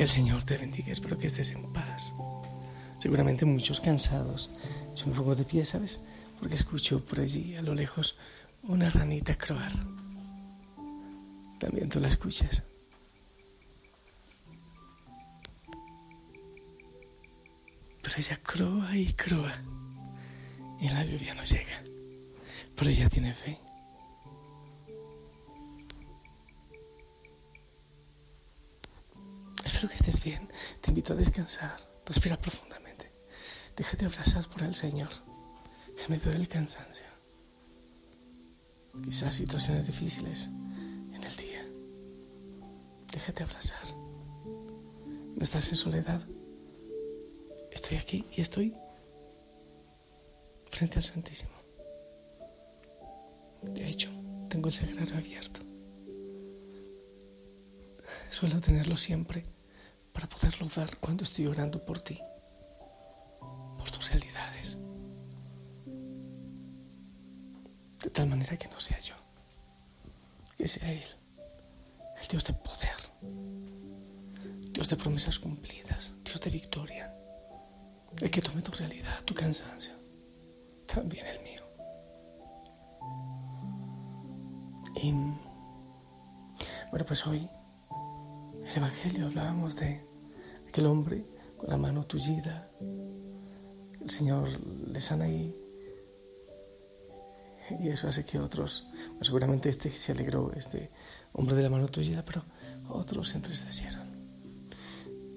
Que el Señor te bendiga, espero que estés en paz. Seguramente muchos cansados. Yo me pongo de pie, ¿sabes? Porque escucho por allí, a lo lejos, una ranita croar. También tú la escuchas. Pero ella croa y croa. Y la lluvia no llega. Pero ella tiene fe. Espero que estés bien. Te invito a descansar. Respira profundamente. Déjate abrazar por el Señor en medio del cansancio. Quizás situaciones difíciles en el día. Déjate abrazar. No estás en soledad. Estoy aquí y estoy frente al Santísimo. De hecho, tengo el sagrario abierto. Suelo tenerlo siempre para poderlo ver cuando estoy orando por ti, por tus realidades. De tal manera que no sea yo, que sea Él, el Dios de poder, Dios de promesas cumplidas, Dios de victoria, el que tome tu realidad, tu cansancio, también el mío. Y bueno, pues hoy el Evangelio hablábamos de aquel hombre con la mano tullida. El Señor le sana y, y eso hace que otros, seguramente este se alegró, este hombre de la mano tullida, pero otros se entristecieron.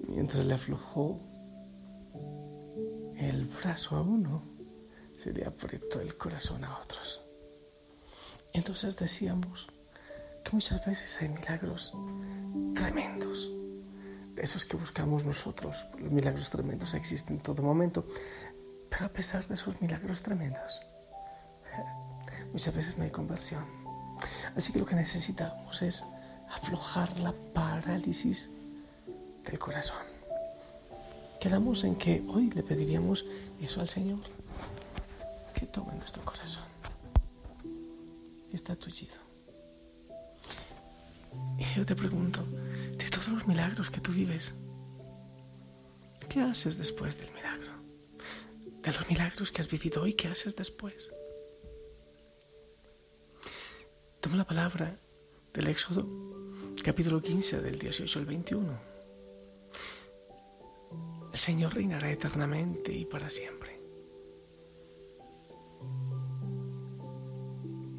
Mientras le aflojó el brazo a uno, se le apretó el corazón a otros. Entonces decíamos que muchas veces hay milagros tremendos, de esos que buscamos nosotros. Los milagros tremendos existen en todo momento, pero a pesar de esos milagros tremendos, muchas veces no hay conversión. Así que lo que necesitamos es aflojar la parálisis del corazón. Quedamos en que hoy le pediríamos eso al Señor, que tome nuestro corazón. Está tullido. Y yo te pregunto, de todos los milagros que tú vives, ¿qué haces después del milagro? De los milagros que has vivido hoy, ¿qué haces después? Toma la palabra del Éxodo, capítulo 15, del 18 al 21. El Señor reinará eternamente y para siempre.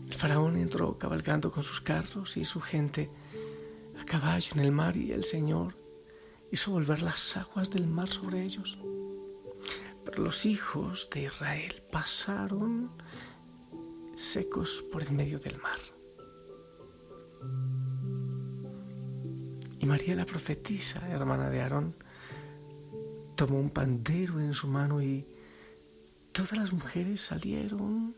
El faraón entró cabalgando con sus carros y su gente caballo en el mar y el Señor hizo volver las aguas del mar sobre ellos. Pero los hijos de Israel pasaron secos por el medio del mar. Y María la profetisa, hermana de Aarón, tomó un pandero en su mano y todas las mujeres salieron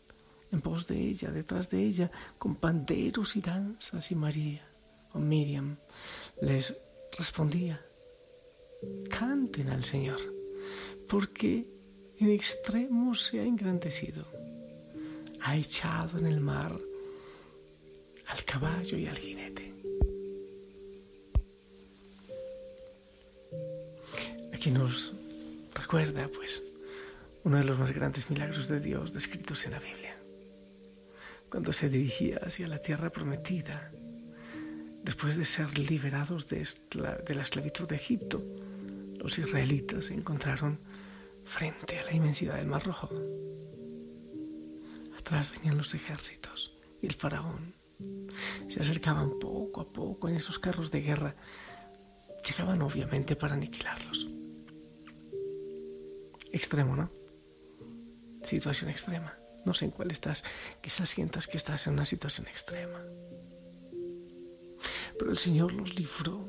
en pos de ella, detrás de ella, con panderos y danzas y María Miriam les respondía, canten al Señor, porque en extremo se ha engrandecido, ha echado en el mar al caballo y al jinete. Aquí nos recuerda, pues, uno de los más grandes milagros de Dios descritos en la Biblia, cuando se dirigía hacia la tierra prometida Después de ser liberados de, la esclavitud de Egipto, los israelitas se encontraron frente a la inmensidad del Mar Rojo. Atrás venían los ejércitos y el faraón. Se acercaban poco a poco en esos carros de guerra. Llegaban obviamente para aniquilarlos. Extremo, ¿no? Situación extrema. No sé en cuál estás. Quizás sientas que estás en una situación extrema. Pero el Señor los libró,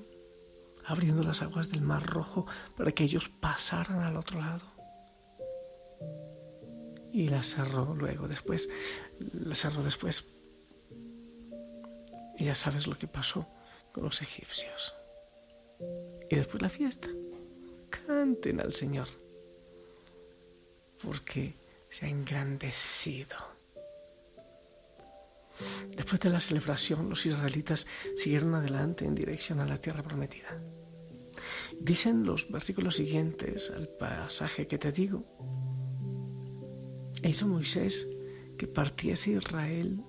abriendo las aguas del Mar Rojo para que ellos pasaran al otro lado. Y la cerró luego, después, la cerró después. Y ya sabes lo que pasó con los egipcios. Y después la fiesta. Canten al Señor, porque se ha engrandecido Después de la celebración, los israelitas siguieron adelante en dirección a la tierra prometida. Dicen los versículos siguientes al pasaje que te digo. E hizo Moisés que partiese Israel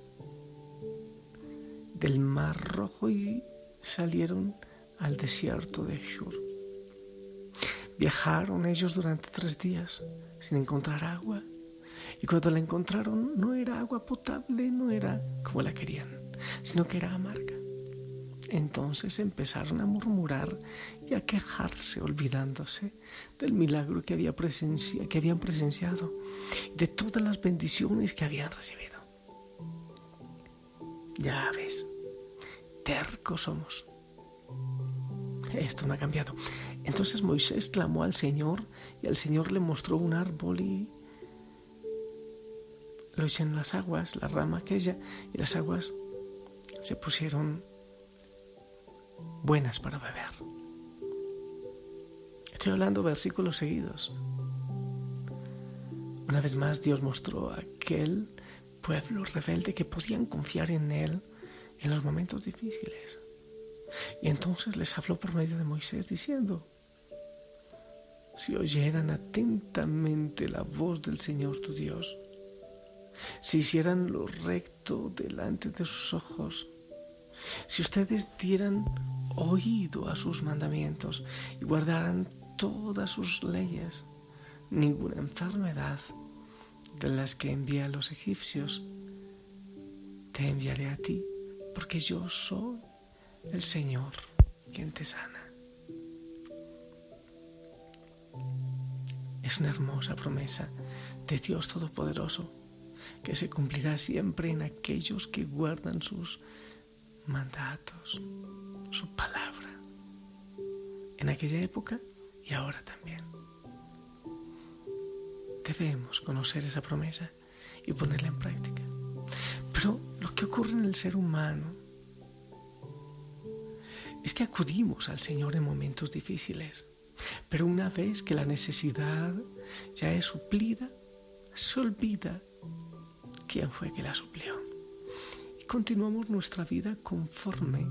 del mar rojo y salieron al desierto de Shur. Viajaron ellos durante tres días sin encontrar agua y cuando la encontraron no era agua potable, no era como la querían, sino que era amarga. Entonces empezaron a murmurar y a quejarse, olvidándose del milagro que, había habían presenciado, de todas las bendiciones que habían recibido. Ya ves, tercos somos. Esto no ha cambiado. Entonces Moisés clamó al Señor y el Señor le mostró un árbol y lo hizo en las aguas, la rama aquella, y las aguas se pusieron buenas para beber. Estoy hablando versículos seguidos. Una vez más Dios mostró a aquel pueblo rebelde que podían confiar en Él en los momentos difíciles. Y entonces les habló por medio de Moisés diciendo, si oyeran atentamente la voz del Señor tu Dios, si hicieran lo recto delante de sus ojos, si ustedes dieran oído a sus mandamientos y guardaran todas sus leyes, ninguna enfermedad de las que envía a los egipcios te enviaré a ti, porque yo soy el Señor quien te sana. Es una hermosa promesa de Dios Todopoderoso que se cumplirá siempre en aquellos que guardan sus mandatos, su palabra, en aquella época y ahora también. Debemos conocer esa promesa y ponerla en práctica. Pero lo que ocurre en el ser humano es que acudimos al Señor en momentos difíciles, pero una vez que la necesidad ya es suplida, se olvida quién fue que la suplió. Y continuamos nuestra vida conforme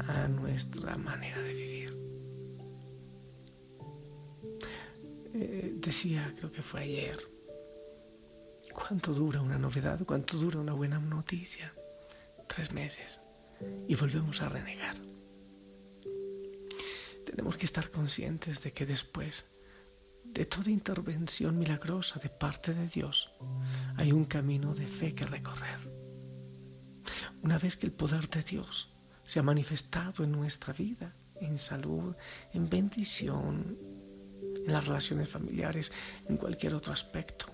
a nuestra manera de vivir. Eh, decía, creo que fue ayer, ¿cuánto dura una novedad? ¿Cuánto dura una buena noticia? Tres meses. Y volvemos a renegar. Tenemos que estar conscientes de que después de toda intervención milagrosa de parte de Dios, hay un camino de fe que recorrer. Una vez que el poder de Dios se ha manifestado en nuestra vida, en salud, en bendición, en las relaciones familiares, en cualquier otro aspecto,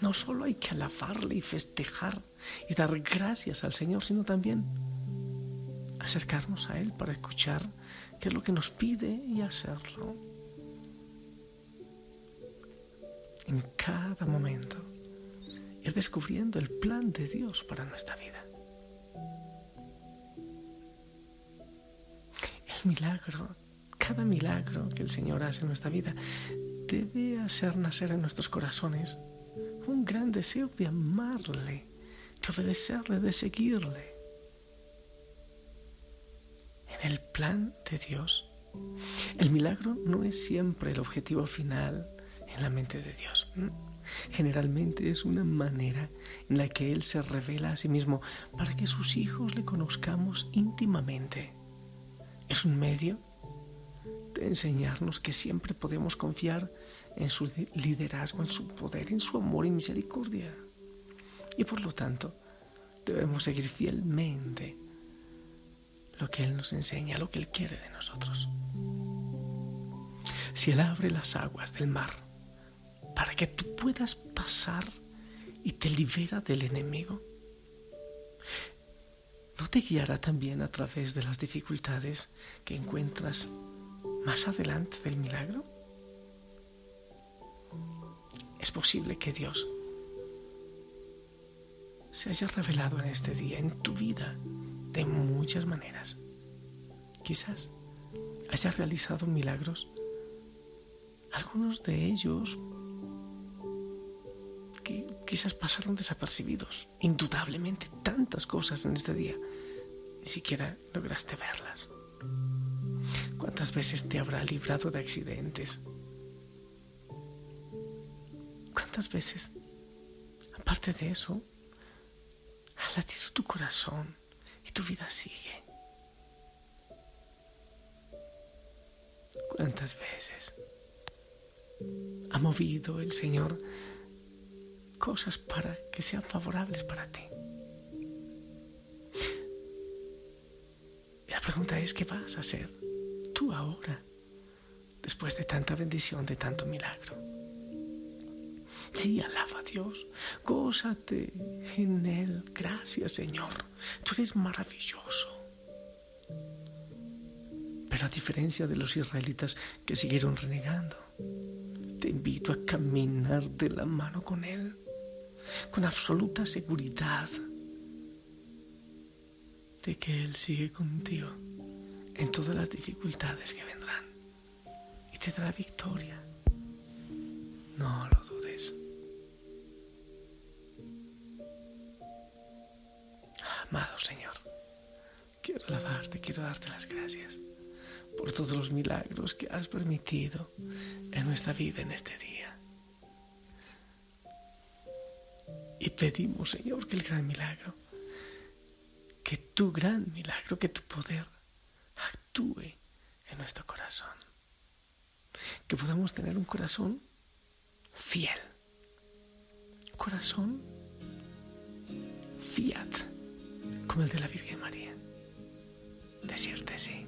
no solo hay que alabarle y festejar y dar gracias al Señor, sino también acercarnos a Él para escuchar qué es lo que nos pide y hacerlo. En cada momento, ir descubriendo el plan de Dios para nuestra vida. El milagro, cada milagro que el Señor hace en nuestra vida, debe hacer nacer en nuestros corazones un gran deseo de amarle, de obedecerle, de seguirle. En el plan de Dios, el milagro no es siempre el objetivo final en la mente de Dios. Generalmente es una manera en la que Él se revela a sí mismo para que sus hijos le conozcamos íntimamente. Es un medio de enseñarnos que siempre podemos confiar en su liderazgo, en su poder, en su amor y misericordia. Y por lo tanto, debemos seguir fielmente lo que Él nos enseña, lo que Él quiere de nosotros. Si Él abre las aguas del mar para que tú puedas pasar y te libera del enemigo? ¿No te guiará también a través de las dificultades que encuentras más adelante del milagro? Es posible que Dios se haya revelado en este día, en tu vida, de muchas maneras. Quizás haya realizado milagros, algunos de ellos quizás pasaron desapercibidos. Indudablemente tantas cosas en este día. Ni siquiera lograste verlas. ¿Cuántas veces te habrá librado de accidentes? ¿Cuántas veces, aparte de eso, ha latido tu corazón y tu vida sigue? ¿Cuántas veces ha movido el Señor cosas para que sean favorables para ti? La pregunta es, ¿qué vas a hacer tú ahora, después de tanta bendición, de tanto milagro? Sí, alaba a Dios, gózate en Él. Gracias, Señor. Tú eres maravilloso. Pero a diferencia de los israelitas que siguieron renegando, te invito a caminar de la mano con Él, con absoluta seguridad de que Él sigue contigo en todas las dificultades que vendrán y te dará victoria. No lo dudes. Amado Señor, quiero alabarte, quiero darte las gracias por todos los milagros que has permitido en nuestra vida en este día. Pedimos, Señor, que el gran milagro que tu gran milagro, que tu poder actúe en nuestro corazón. Que podamos tener un corazón fiel. Corazón fiat, como el de la Virgen María. Decirte sí.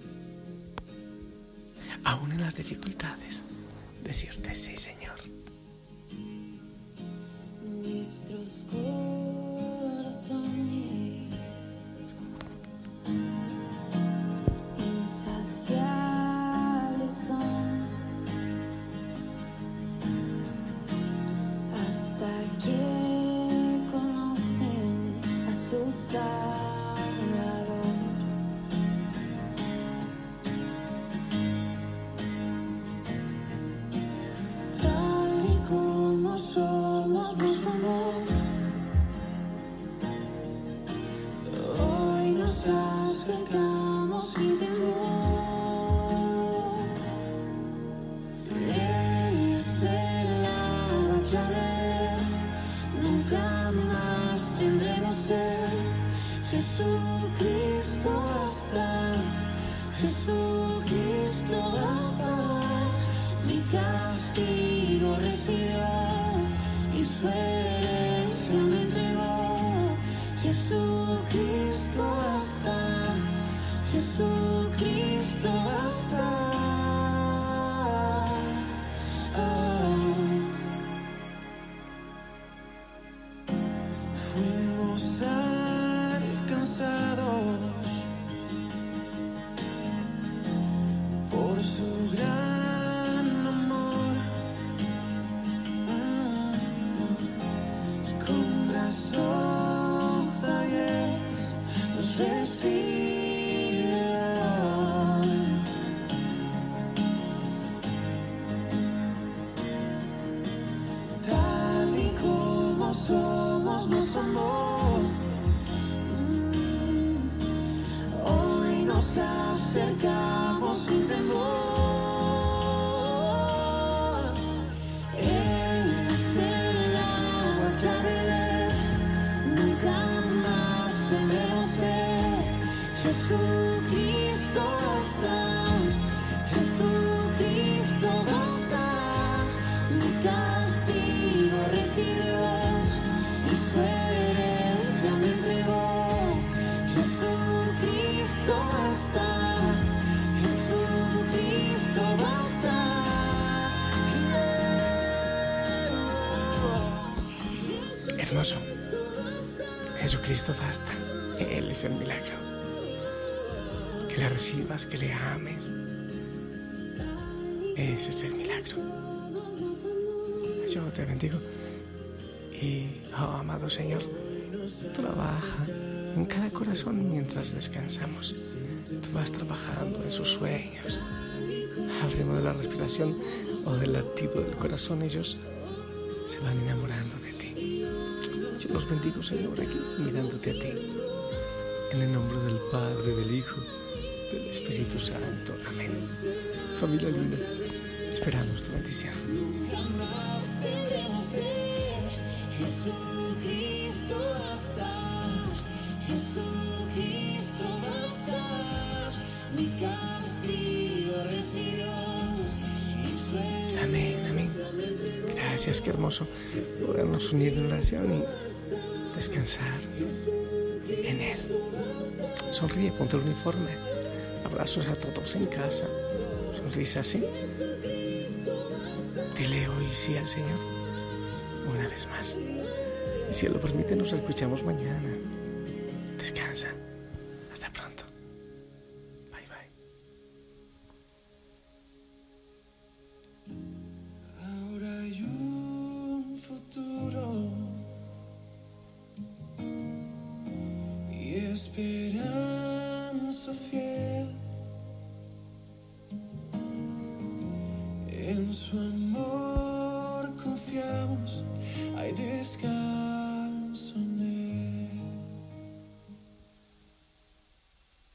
Aún en las dificultades, decirte sí, Señor. school. Jesucristo el milagro. Que le recibas, que le ames. Ese es el milagro. Yo te bendigo. Y, oh, amado Señor, trabaja en cada corazón mientras descansamos. Tú vas trabajando en sus sueños. Al ritmo de la respiración o del latido del corazón, ellos se van enamorando de yo los bendigo, Señor, aquí mirándote a ti. En el nombre del Padre, del Hijo del Espíritu Santo. Amén. Familia linda, esperamos tu bendición. Amén, amén. Gracias, qué hermoso podernos unir en oración y descansar. Sonríe, ponte el uniforme. Abrazos a todos en casa. Sonrisa así. Dile hoy sí al Señor. Una vez más. Y si lo permite, nos escuchamos mañana. Descansa. Hasta pronto.